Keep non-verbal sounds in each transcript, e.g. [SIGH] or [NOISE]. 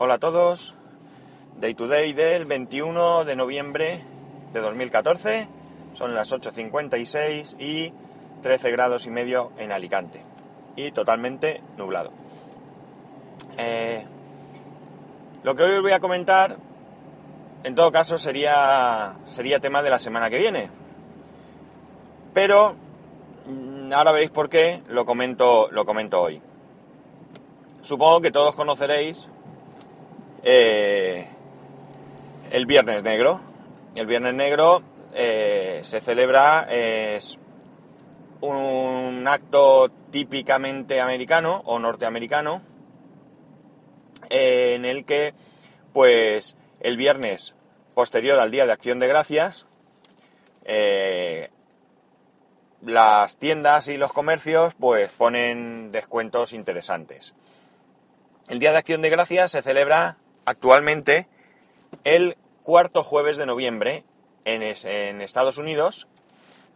Hola a todos. Day to day del 21 de noviembre de 2014. Son las 8.56 y 13 grados y medio en Alicante. Y totalmente nublado. Eh, lo que hoy os voy a comentar, en todo caso, sería, sería tema de la semana que viene. Pero mm, ahora veréis por qué lo comento, lo comento hoy. Supongo que todos conoceréis eh, el Viernes Negro. El Viernes Negro eh, se celebra, es un acto típicamente americano o norteamericano, en el que, pues, el viernes posterior al Día de Acción de Gracias, eh, las tiendas y los comercios, pues, ponen descuentos interesantes. El Día de Acción de Gracias se celebra actualmente el cuarto jueves de noviembre en, Estados Unidos.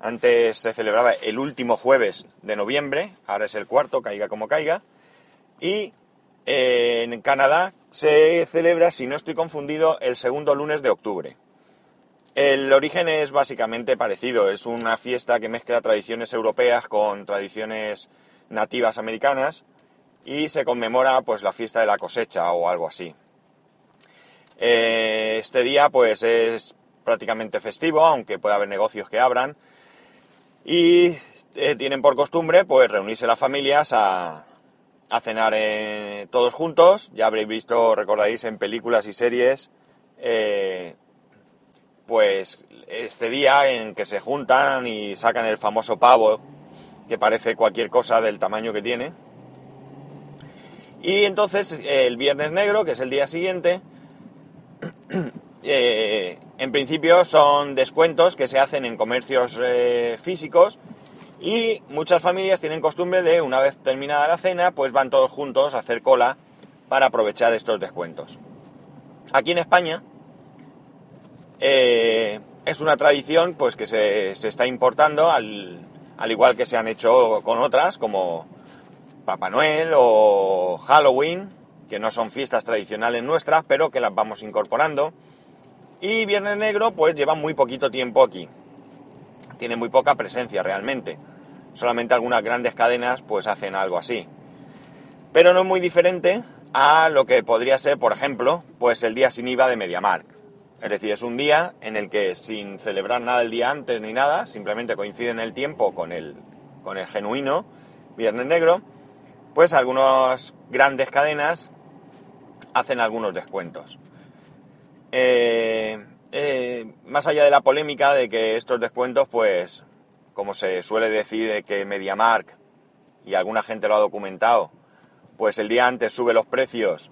Antes se celebraba el último jueves de noviembre, ahora es el cuarto, caiga como caiga. Y eh, en Canadá se celebra, si no estoy confundido, el segundo lunes de octubre. El origen es básicamente parecido, es una fiesta que mezcla tradiciones europeas con tradiciones nativas americanas y se conmemora pues la fiesta de la cosecha o algo así. Eh, este día pues es prácticamente festivo, aunque puede haber negocios que abran. Y eh, tienen por costumbre pues reunirse las familias a, cenar eh, todos juntos. Ya habréis visto, recordáis en películas y series, pues este día en que se juntan y sacan el famoso pavo, que parece cualquier cosa del tamaño que tiene. Y entonces el viernes negro, que es el día siguiente, Eh, en principio son descuentos que se hacen en comercios eh, físicos y muchas familias tienen costumbre de, una vez terminada la cena, pues van todos juntos a hacer cola para aprovechar estos descuentos. Aquí en España eh, es una tradición pues que se, está importando al, al igual que se han hecho con otras como Papá Noel o Halloween que no son fiestas tradicionales nuestras, pero que las vamos incorporando. Y Viernes Negro, pues lleva muy poquito tiempo aquí. Tiene muy poca presencia realmente. Solamente algunas grandes cadenas pues hacen algo así. Pero no es muy diferente a lo que podría ser, por ejemplo, pues el día sin IVA de MediaMark. Es decir, es un día en el que sin celebrar nada el día antes ni nada, simplemente coincide en el tiempo con el, con el genuino Viernes Negro, pues algunas grandes cadenas hacen algunos descuentos. Eh, eh, más allá de la polémica de que estos descuentos, pues, como se suele decir que MediaMark, y alguna gente lo ha documentado, pues el día antes sube los precios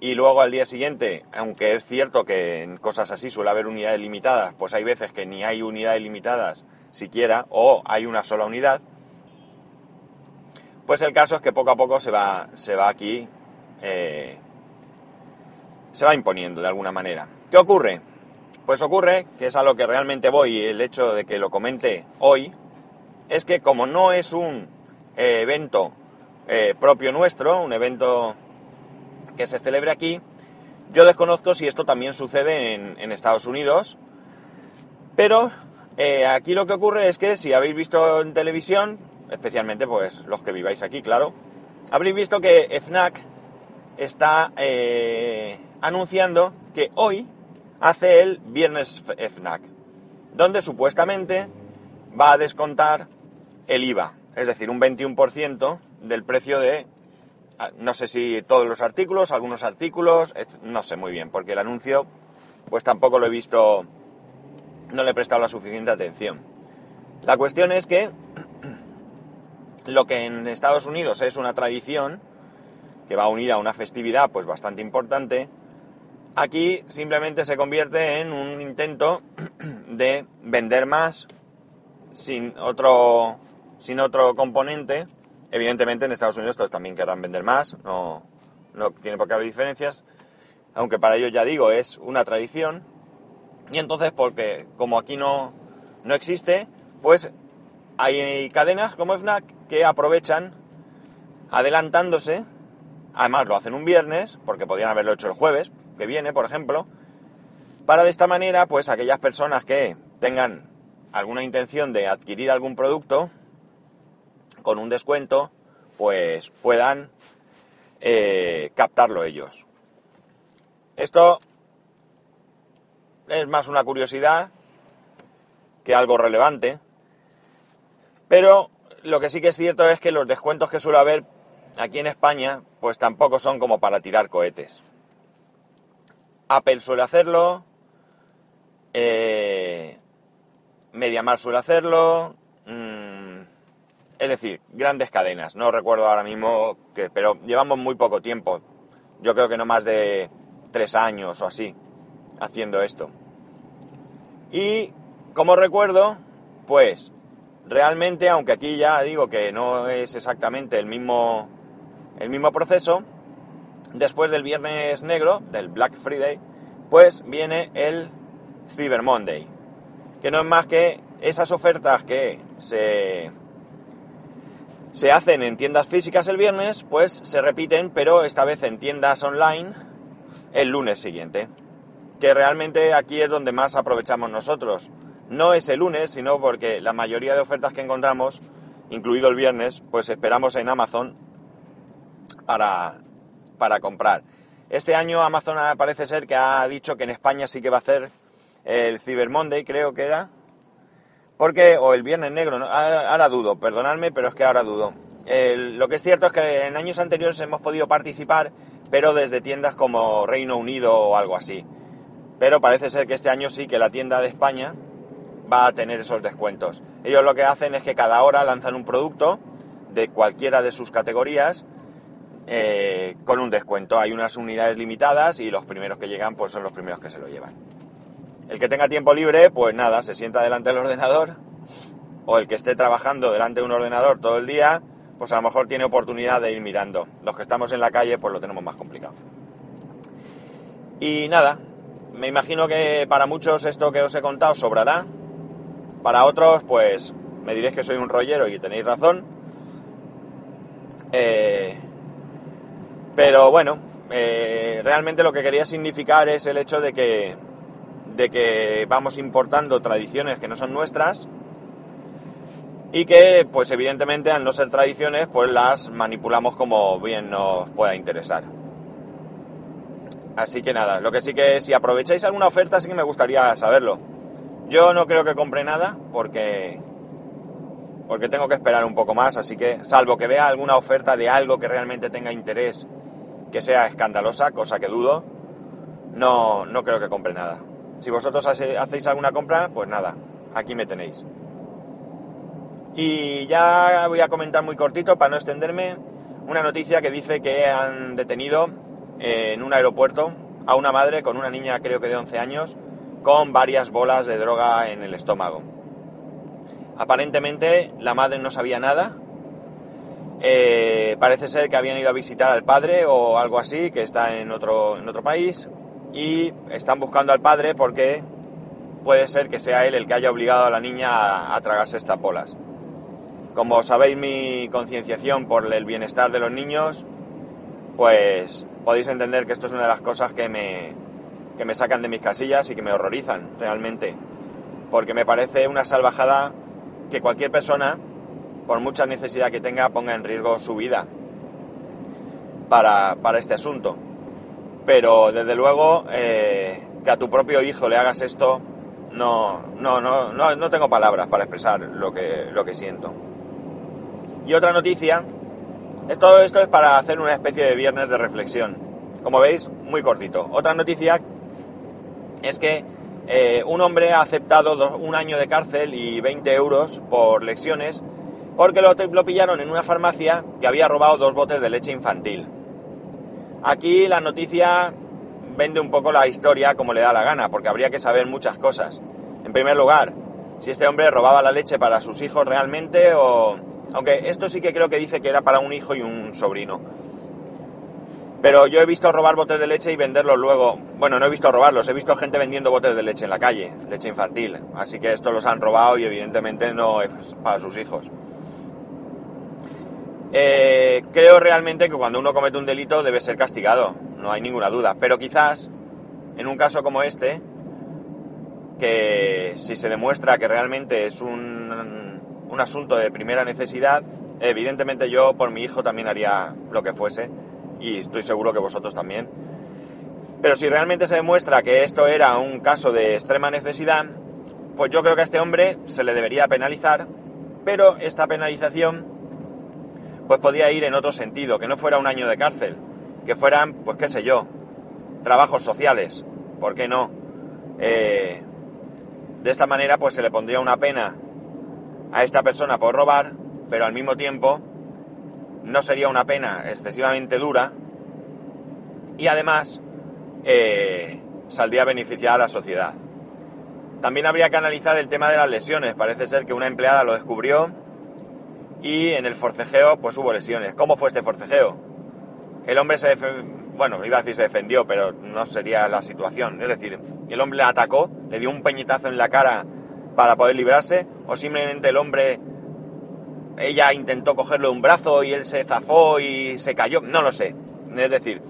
y luego al día siguiente, aunque es cierto que en cosas así suele haber unidades limitadas, pues hay veces que ni hay unidades limitadas siquiera, o hay una sola unidad, pues el caso es que poco a poco se va, se va aquí eh, se va imponiendo de alguna manera. ¿Qué ocurre? Pues ocurre, que es a lo que realmente voy, y el hecho de que lo comente hoy, es que como no es un eh, evento eh, propio nuestro, un evento que se celebre aquí, yo desconozco si esto también sucede en, Estados Unidos, pero eh, aquí lo que ocurre es que si habéis visto en televisión, especialmente pues los que viváis aquí, claro, habréis visto que FNAC está anunciando que hoy hace el viernes FNAC, donde supuestamente va a descontar el IVA, es decir, un 21% del precio de, ah, no sé si todos los artículos, algunos artículos, no sé muy bien, porque el anuncio pues tampoco lo he visto, no le he prestado la suficiente atención. La cuestión es que [CLEARS THROAT] lo que en Estados Unidos es una tradición, que va unida a una festividad pues bastante importante, Aquí simplemente se convierte en un intento [CLEARS THROAT] de vender más sin otro, sin otro componente. Evidentemente en Estados Unidos todos también querrán vender más, no, no tiene por qué haber diferencias, aunque para ellos ya digo es una tradición. Y entonces porque como aquí no, no existe, pues hay cadenas como FNAC que aprovechan adelantándose Además lo hacen un viernes, porque podrían haberlo hecho el jueves, que viene, por ejemplo, para de esta manera, pues aquellas personas que tengan alguna intención de adquirir algún producto con un descuento, pues puedan eh, captarlo ellos. Esto es más una curiosidad que algo relevante, pero lo que sí que es cierto es que los descuentos que suele haber aquí en España, pues tampoco son como para tirar cohetes. Apple suele hacerlo, eh, MediaMar suele hacerlo, mm, es decir, grandes cadenas. No recuerdo ahora mismo, que, pero llevamos muy poco tiempo. Yo creo que no más de tres años o así haciendo esto. Y como recuerdo, pues realmente, aunque aquí ya digo que no es exactamente el mismo, el mismo proceso, después del Viernes Negro, del Black Friday, pues viene el Cyber Monday, que no es más que esas ofertas que se, se hacen en tiendas físicas el viernes, pues se repiten, pero esta vez en tiendas online el lunes siguiente. Que realmente aquí es donde más aprovechamos nosotros. No es el lunes, sino porque la mayoría de ofertas que encontramos, incluido el viernes, pues esperamos en Amazon para, para comprar. Este año Amazon parece ser que ha dicho que en España sí que va a hacer el Cyber Monday, creo que era. Porque, o el Viernes Negro, ahora, dudo, perdonadme, pero es que ahora dudo. lo que es cierto es que en años anteriores hemos podido participar pero desde tiendas como Reino Unido o algo así. Pero parece ser que este año sí que la tienda de España va a tener esos descuentos. Ellos lo que hacen es que cada hora lanzan un producto de cualquiera de sus categorías eh, con un descuento. Hay unas unidades limitadas y los primeros que llegan pues son los primeros que se lo llevan. El que tenga tiempo libre, pues nada, se sienta delante del ordenador o el que esté trabajando delante de un ordenador todo el día, pues a lo mejor tiene oportunidad de ir mirando. Los que estamos en la calle, pues lo tenemos más complicado. Y nada, me imagino que para muchos esto que os he contado sobrará. Para otros, pues me diréis que soy un rollero y tenéis razón. Eh, pero bueno, eh, realmente lo que quería significar es el hecho de que, de que vamos importando tradiciones que no son nuestras y que pues evidentemente al no ser tradiciones pues las manipulamos como bien nos pueda interesar. Así que nada, lo que sí que si aprovecháis alguna oferta sí que me gustaría saberlo. Yo no creo que compre nada porque porque tengo que esperar un poco más, así que salvo que vea alguna oferta de algo que realmente tenga interés, que sea escandalosa, cosa que dudo, no, no creo que compre nada. Si vosotros hacéis alguna compra, pues nada, aquí me tenéis. Y ya voy a comentar muy cortito para no extenderme una noticia que dice que han detenido en un aeropuerto a una madre con una niña creo que de 11 años con varias bolas de droga en el estómago. Aparentemente la madre no sabía nada. Eh, parece ser que habían ido a visitar al padre o algo así, que está en otro, en otro país, y están buscando al padre porque puede ser que sea él el que haya obligado a la niña a, a tragarse estas bolas. Como sabéis mi concienciación por el bienestar de los niños, pues podéis entender que esto es una de las cosas que me, que me sacan de mis casillas y que me horrorizan realmente. Porque me parece una salvajada que cualquier persona, por mucha necesidad que tenga, ponga en riesgo su vida para, este asunto. Pero desde luego eh, que a tu propio hijo le hagas esto, no, no, no, no, no tengo palabras para expresar lo que, lo que siento. Y otra noticia, todo esto es para hacer una especie de viernes de reflexión. Como veis, muy cortito. Otra noticia es que eh, un hombre ha aceptado un año de cárcel y 20 euros por lesiones porque lo, lo pillaron en una farmacia que había robado dos botes de leche infantil. Aquí la noticia vende un poco la historia como le da la gana, porque habría que saber muchas cosas. En primer lugar, si este hombre robaba la leche para sus hijos realmente o, aunque esto sí que creo que dice que era para un hijo y un sobrino. Pero yo he visto robar botes de leche y venderlos luego. Bueno, no he visto robarlos, he visto gente vendiendo botes de leche en la calle, leche infantil. Así que estos los han robado y evidentemente no es para sus hijos. Eh, creo realmente que cuando uno comete un delito debe ser castigado, no hay ninguna duda. Pero quizás, en un caso como este, que si se demuestra que realmente es un, un asunto de primera necesidad, evidentemente yo por mi hijo también haría lo que fuese, y estoy seguro que vosotros también. Pero si realmente se demuestra que esto era un caso de extrema necesidad, pues yo creo que a este hombre se le debería penalizar, pero esta penalización pues podía ir en otro sentido, que no fuera un año de cárcel, que fueran, pues qué sé yo, trabajos sociales, ¿por qué no? Eh, de esta manera pues se le pondría una pena a esta persona por robar, pero al mismo tiempo no sería una pena excesivamente dura y además eh, saldría beneficiada a la sociedad. También habría que analizar el tema de las lesiones. Parece ser que una empleada lo descubrió y en el forcejeo pues hubo lesiones. ¿Cómo fue este forcejeo? El hombre se bueno, iba a decir se defendió, pero no sería la situación. Es decir, el hombre le atacó, le dio un peñitazo en la cara para poder librarse, o simplemente el hombre, ella intentó cogerlo de un brazo y él se zafó y se cayó, no lo sé. Es decir,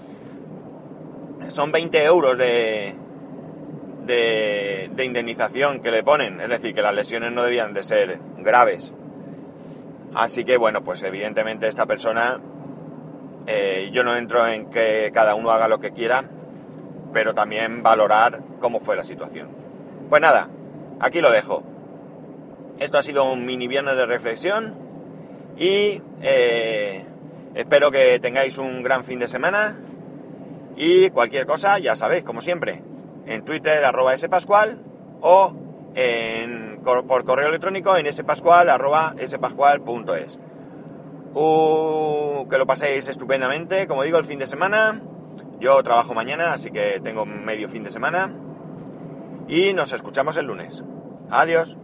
son 20 euros de, de, de indemnización que le ponen, es decir, que las lesiones no debían de ser graves. Así que bueno, pues evidentemente esta persona, eh, yo no entro en que cada uno haga lo que quiera, pero también valorar cómo fue la situación. Pues nada, aquí lo dejo. Esto ha sido un mini viernes de reflexión y eh, espero que tengáis un gran fin de semana y cualquier cosa, ya sabéis, como siempre, en Twitter arroba spascual o por correo electrónico en spascual.es. Uh, que lo paséis estupendamente, como digo, el fin de semana. Yo trabajo mañana, así que tengo medio fin de semana. Y nos escuchamos el lunes. Adiós.